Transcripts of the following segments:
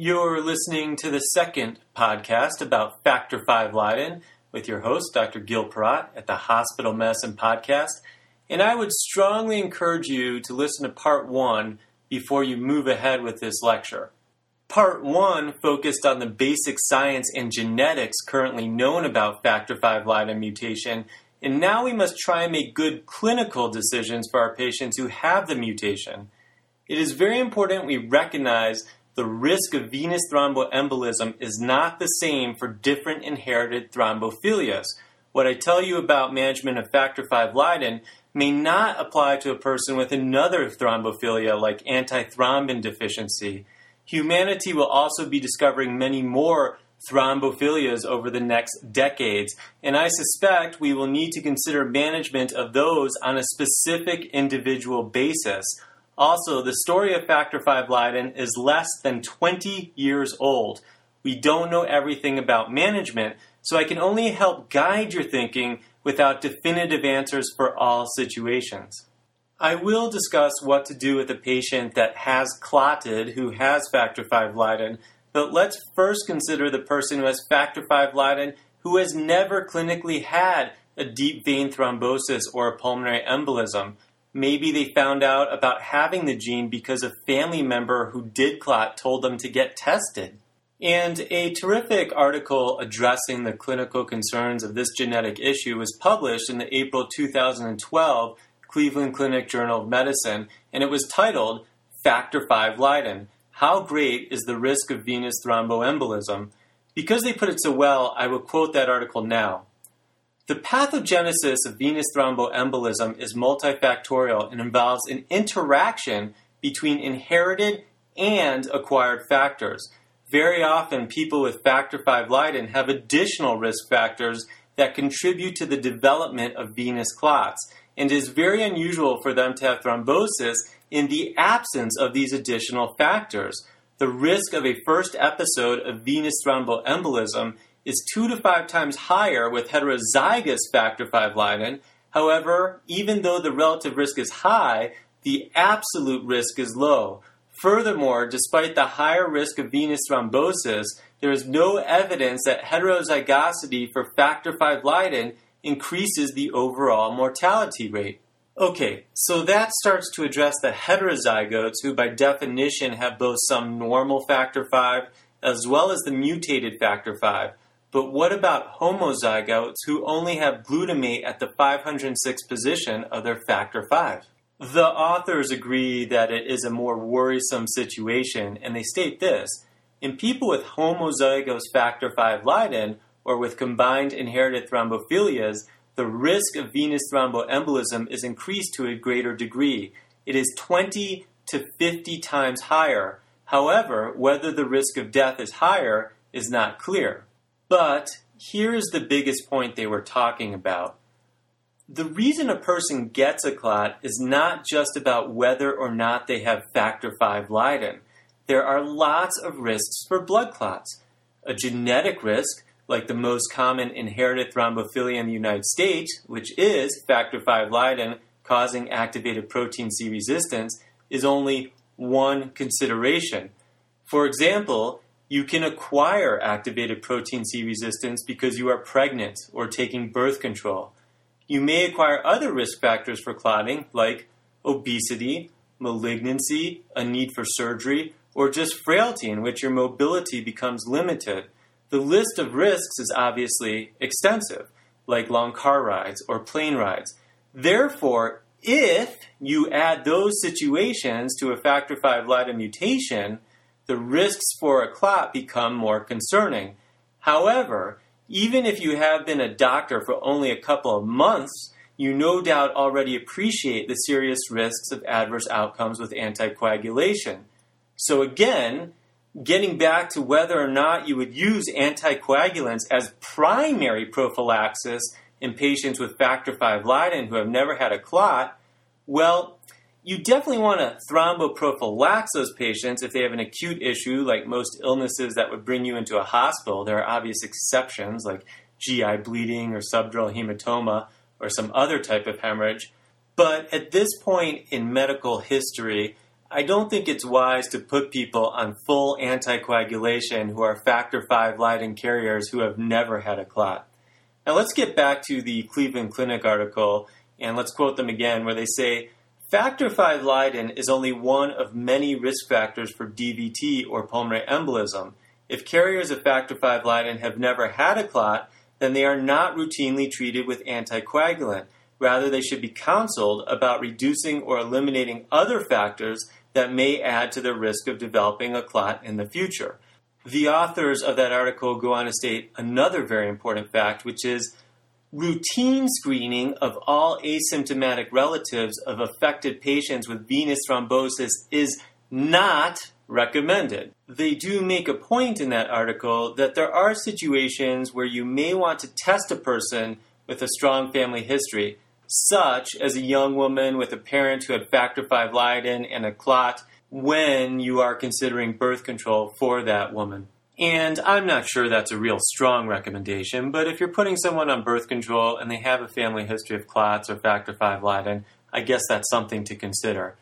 You're listening to the second podcast about Factor V Leiden with your host, Dr. Gil Porat, at the Hospital Medicine Podcast. And I would strongly encourage you to listen to part one before you move ahead with this lecture. Part one focused on the basic science and genetics currently known about Factor V Leiden mutation, and now we must try and make good clinical decisions for our patients who have the mutation. It is very important we recognize the risk of venous thromboembolism is not the same for different inherited thrombophilias. What I tell you about management of factor V Leiden may not apply to a person with another thrombophilia like antithrombin deficiency. Humanity will also be discovering many more thrombophilias over the next decades, and I suspect we will need to consider management of those on a specific individual basis. Also, the story of Factor V Leiden is less than 20 years old. We don't know everything about management, so I can only help guide your thinking without definitive answers for all situations. I will discuss what to do with a patient that has clotted who has Factor V Leiden, but let's first consider the person who has Factor V Leiden who has never clinically had a deep vein thrombosis or a pulmonary embolism. Maybe they found out about having the gene because a family member who did clot told them to get tested. And a terrific article addressing the clinical concerns of this genetic issue was published in the April 2012 Cleveland Clinic Journal of Medicine, and it was titled Factor V Leiden How Great is the Risk of Venous Thromboembolism? Because they put it so well, I will quote that article now. The pathogenesis of venous thromboembolism is multifactorial and involves an interaction between inherited and acquired factors. Very often, people with factor V Leiden have additional risk factors that contribute to the development of venous clots, and it is very unusual for them to have thrombosis in the absence of these additional factors. The risk of a first episode of venous thromboembolism is two to five times higher with heterozygous factor V Leiden. However, even though the relative risk is high, the absolute risk is low. Furthermore, despite the higher risk of venous thrombosis, there is no evidence that heterozygosity for factor V Leiden increases the overall mortality rate. Okay, so that starts to address the heterozygotes who, by definition, have both some normal factor V as well as the mutated factor V. But what about homozygotes who only have glutamate at the 506 position of their factor V? The authors agree that it is a more worrisome situation, and they state this In people with homozygous factor V Leiden or with combined inherited thrombophilias, the risk of venous thromboembolism is increased to a greater degree. It is 20 to 50 times higher. However, whether the risk of death is higher is not clear. But here's the biggest point they were talking about. The reason a person gets a clot is not just about whether or not they have factor V Leiden. There are lots of risks for blood clots. A genetic risk, like the most common inherited thrombophilia in the United States, which is factor V Leiden causing activated protein C resistance, is only one consideration. For example, you can acquire activated protein C resistance because you are pregnant or taking birth control. You may acquire other risk factors for clotting, like obesity, malignancy, a need for surgery, or just frailty in which your mobility becomes limited. The list of risks is obviously extensive, like long car rides or plane rides. Therefore, if you add those situations to a factor V Leiden mutation, the risks for a clot become more concerning. However, even if you have been a doctor for only a couple of months, you no doubt already appreciate the serious risks of adverse outcomes with anticoagulation. So, again, getting back to whether or not you would use anticoagulants as primary prophylaxis in patients with factor V Leiden who have never had a clot, well, you definitely want to thromboprophylax those patients if they have an acute issue, like most illnesses that would bring you into a hospital. There are obvious exceptions, like GI bleeding or subdural hematoma or some other type of hemorrhage. But at this point in medical history, I don't think it's wise to put people on full anticoagulation who are factor V Leiden carriers who have never had a clot. Now let's get back to the Cleveland Clinic article and let's quote them again where they say Factor V Leiden is only one of many risk factors for DVT or pulmonary embolism. If carriers of factor V Leiden have never had a clot, then they are not routinely treated with anticoagulant. Rather, they should be counseled about reducing or eliminating other factors that may add to the risk of developing a clot in the future. The authors of that article go on to state another very important fact, which is routine screening of all asymptomatic relatives of affected patients with venous thrombosis is not recommended. They do make a point in that article that there are situations where you may want to test a person with a strong family history, such as a young woman with a parent who had factor V Leiden and a clot when you are considering birth control for that woman. And I'm not sure that's a real strong recommendation, but if you're putting someone on birth control and they have a family history of clots or factor V Leiden, I guess that's something to consider.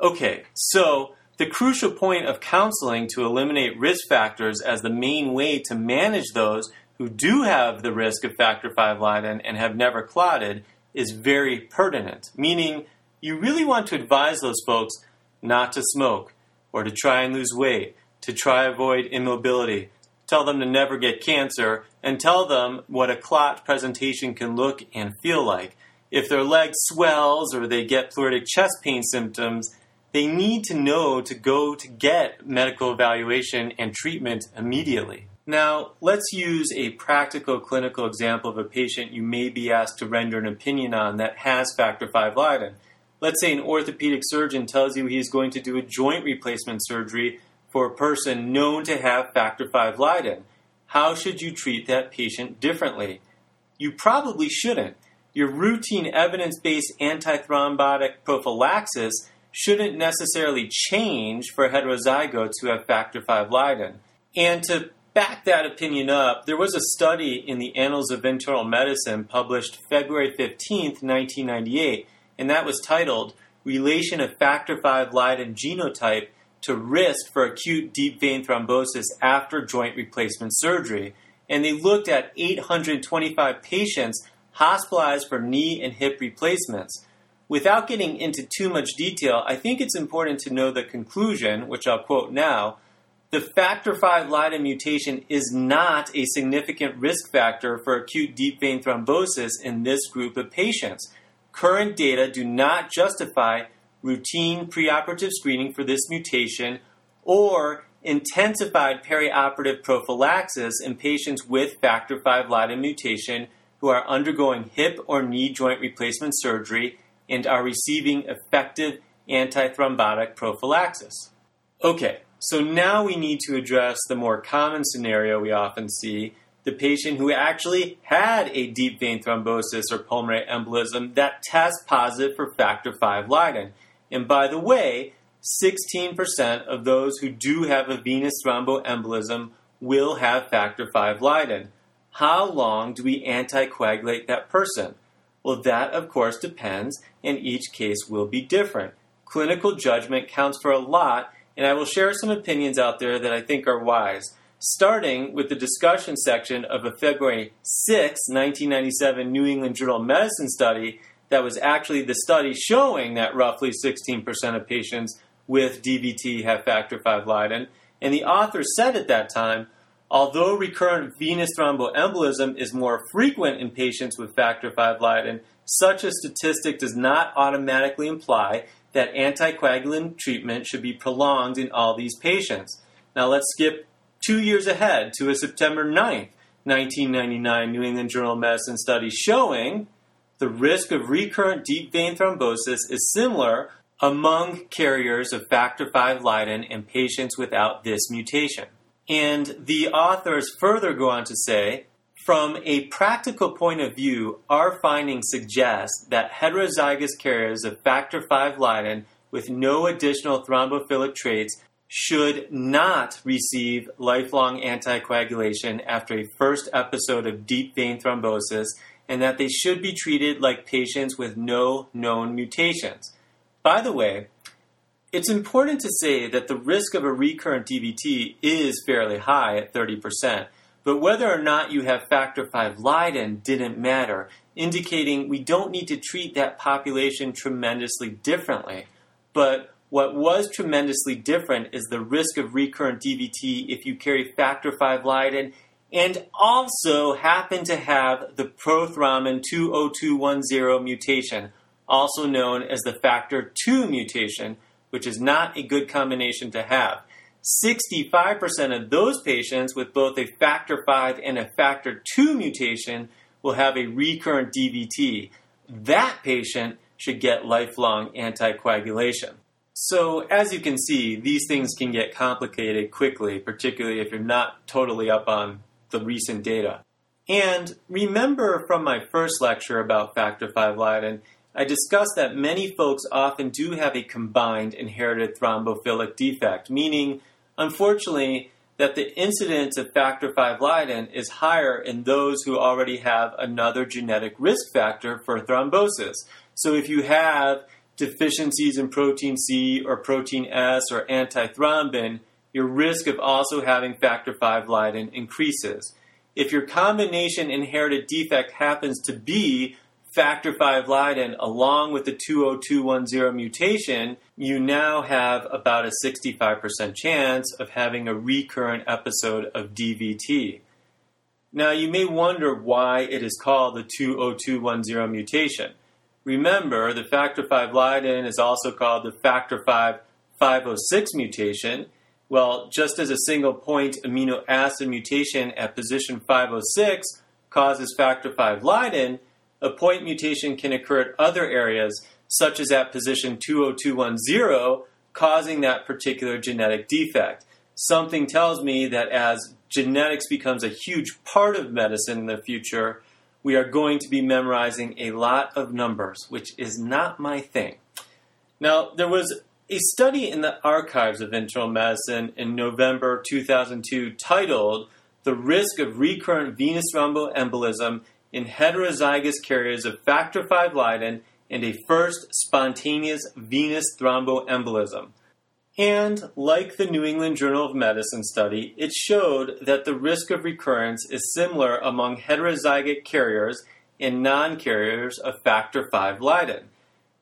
Okay, so the crucial point of counseling to eliminate risk factors as the main way to manage those who do have the risk of factor V Leiden and have never clotted is very pertinent, meaning you really want to advise those folks not to smoke or to try and lose weight to try avoid immobility. Tell them to never get cancer and tell them what a clot presentation can look and feel like. If their leg swells or they get pleuritic chest pain symptoms, they need to know to go to get medical evaluation and treatment immediately. Now, let's use a practical clinical example of a patient you may be asked to render an opinion on that has factor V Leiden. Let's say an orthopedic surgeon tells you he's going to do a joint replacement surgery for a person known to have factor V Leiden. How should you treat that patient differently? You probably shouldn't. Your routine evidence based antithrombotic prophylaxis shouldn't necessarily change for heterozygotes who have factor V Leiden. And to back that opinion up, there was a study in the Annals of Internal Medicine published February 15, 1998, and that was titled Relation of Factor V Leiden Genotype to risk for acute deep vein thrombosis after joint replacement surgery. And they looked at 825 patients hospitalized for knee and hip replacements. Without getting into too much detail, I think it's important to know the conclusion, which I'll quote now. The factor V Leiden mutation is not a significant risk factor for acute deep vein thrombosis in this group of patients. Current data do not justify routine preoperative screening for this mutation, or intensified perioperative prophylaxis in patients with factor V Leiden mutation who are undergoing hip or knee joint replacement surgery and are receiving effective antithrombotic prophylaxis. Okay, so now we need to address the more common scenario we often see the patient who actually had a deep vein thrombosis or pulmonary embolism that tests positive for factor V Leiden. And by the way, 16% of those who do have a venous thromboembolism will have factor V Leiden. How long do we anticoagulate that person? Well, that of course depends, and each case will be different. Clinical judgment counts for a lot, and I will share some opinions out there that I think are wise. Starting with the discussion section of a February 6, 1997 New England Journal of Medicine study that was actually the study showing that roughly 16% of patients with DVT have factor V Leiden. And the author said at that time, although recurrent venous thromboembolism is more frequent in patients with factor V Leiden, such a statistic does not automatically imply that anticoagulant treatment should be prolonged in all these patients. Now let's skip two years ahead to a September 9th, 1999 New England Journal of Medicine study showing the risk of recurrent deep vein thrombosis is similar among carriers of factor V Leiden and patients without this mutation. And the authors further go on to say, from a practical point of view, our findings suggest that heterozygous carriers of factor V Leiden with no additional thrombophilic traits should not receive lifelong anticoagulation after a first episode of deep vein thrombosis and that they should be treated like patients with no known mutations. By the way, It's important to say that the risk of a recurrent DVT is fairly high at 30%, but whether or not you have factor V Leiden didn't matter, indicating we don't need to treat that population tremendously differently. But what was tremendously different is the risk of recurrent DVT if you carry factor V Leiden and also happen to have the prothrombin 20210 mutation, also known as the factor II mutation, which is not a good combination to have. 65% of those patients with both a factor V and a factor II mutation will have a recurrent DVT. That patient should get lifelong anticoagulation. So, as you can see, these things can get complicated quickly, particularly if you're not totally up on the recent data. And remember from my first lecture about factor V Leiden, I discussed that many folks often do have a combined inherited thrombophilic defect, meaning, unfortunately, that the incidence of factor V Leiden is higher in those who already have another genetic risk factor for thrombosis. So if you have deficiencies in protein C or protein S or antithrombin, your risk of also having factor V Leiden increases. If your combination inherited defect happens to be factor V Leiden along with the 20210 mutation, you now have about a 65% chance of having a recurrent episode of DVT. Now, you may wonder why it is called the 20210 mutation. Remember, the factor V Leiden is also called the factor V 506 mutation. Well, just as a single point amino acid mutation at position 506 causes factor V Leiden, a point mutation can occur at other areas, such as at position 20210, causing that particular genetic defect. Something tells me that as genetics becomes a huge part of medicine in the future, we are going to be memorizing a lot of numbers, which is not my thing. Now, there was a study in the archives of internal medicine in November 2002 titled The Risk of Recurrent Venous Thromboembolism in Heterozygous Carriers of Factor V Leiden and a First Spontaneous Venous Thromboembolism. And like the New England Journal of Medicine study, it showed that the risk of recurrence is similar among heterozygote carriers and non carriers of factor V Leiden.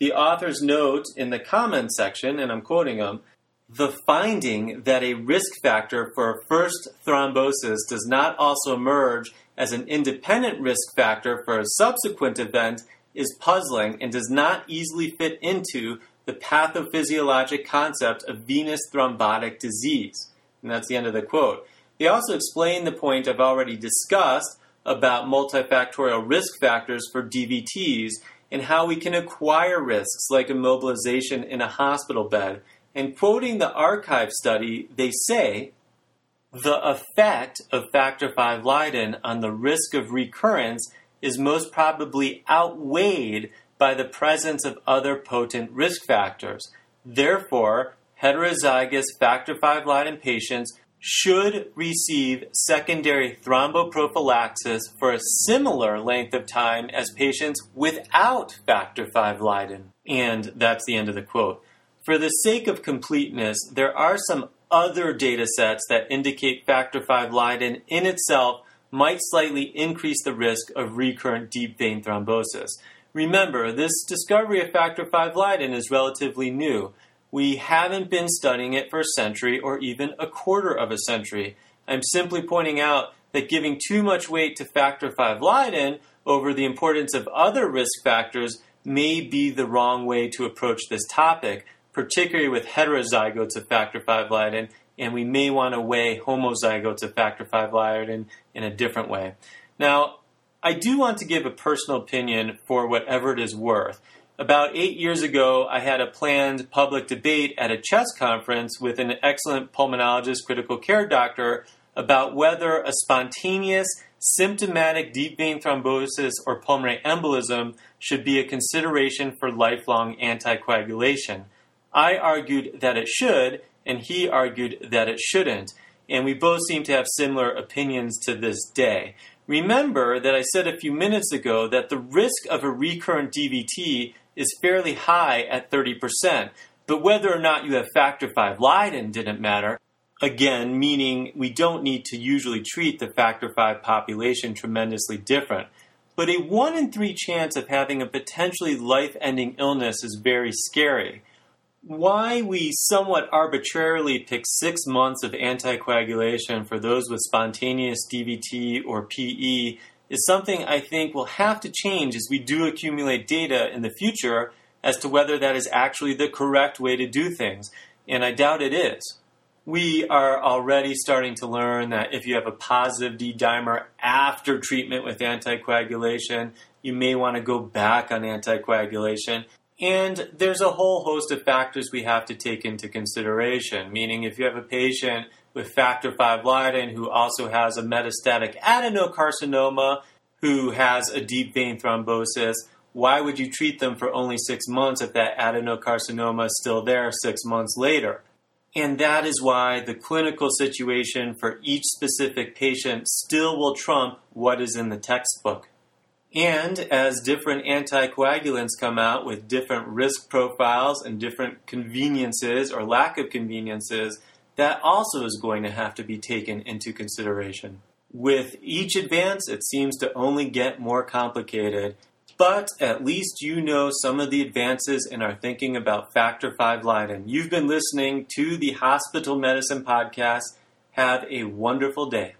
The authors note in the comments section, and I'm quoting them, the finding that a risk factor for a first thrombosis does not also emerge as an independent risk factor for a subsequent event is puzzling and does not easily fit into the pathophysiologic concept of venous thrombotic disease. And that's the end of the quote. They also explain the point I've already discussed about multifactorial risk factors for DVTs and how we can acquire risks like immobilization in a hospital bed. And quoting the archive study, they say the effect of factor V Leiden on the risk of recurrence is most probably outweighed by the presence of other potent risk factors. Therefore, heterozygous factor V Leiden patients should receive secondary thromboprophylaxis for a similar length of time as patients without factor V Leiden. And that's the end of the quote. For the sake of completeness, there are some other data sets that indicate factor V Leiden in itself might slightly increase the risk of recurrent deep vein thrombosis. Remember, this discovery of factor V Leiden is relatively new. We haven't been studying it for a century or even a quarter of a century. I'm simply pointing out that giving too much weight to factor V Leiden over the importance of other risk factors may be the wrong way to approach this topic, particularly with heterozygotes of factor V Leiden, and we may want to weigh homozygotes of factor V Leiden in a different way. Now, I do want to give a personal opinion for whatever it is worth. About eight years ago, I had a planned public debate at a chest conference with an excellent pulmonologist, critical care doctor, about whether a spontaneous, symptomatic deep vein thrombosis or pulmonary embolism should be a consideration for lifelong anticoagulation. I argued that it should, and he argued that it shouldn't, and we both seem to have similar opinions to this day. Remember that I said a few minutes ago that the risk of a recurrent DVT is fairly high at 30%, But whether or not you have factor V Leiden didn't matter. Again, meaning we don't need to usually treat the factor V population tremendously different. But a 1 in 3 chance of having a potentially life ending illness is very scary. Why we somewhat arbitrarily pick six months of anticoagulation for those with spontaneous DVT or PE is something I think will have to change as we do accumulate data in the future as to whether that is actually the correct way to do things, and I doubt it is. We are already starting to learn that if you have a positive D dimer after treatment with anticoagulation, you may want to go back on anticoagulation. And there's a whole host of factors we have to take into consideration, meaning if you have a patient with factor V Leiden who also has a metastatic adenocarcinoma, who has a deep vein thrombosis, why would you treat them for only six months if that adenocarcinoma is still there six months later? And that is why the clinical situation for each specific patient still will trump what is in the textbook. And as different anticoagulants come out with different risk profiles and different conveniences or lack of conveniences, that also is going to have to be taken into consideration. With each advance, it seems to only get more complicated, but at least you know some of the advances in our thinking about Factor 5 Leiden. You've been listening to the Hospital Medicine Podcast. Have a wonderful day.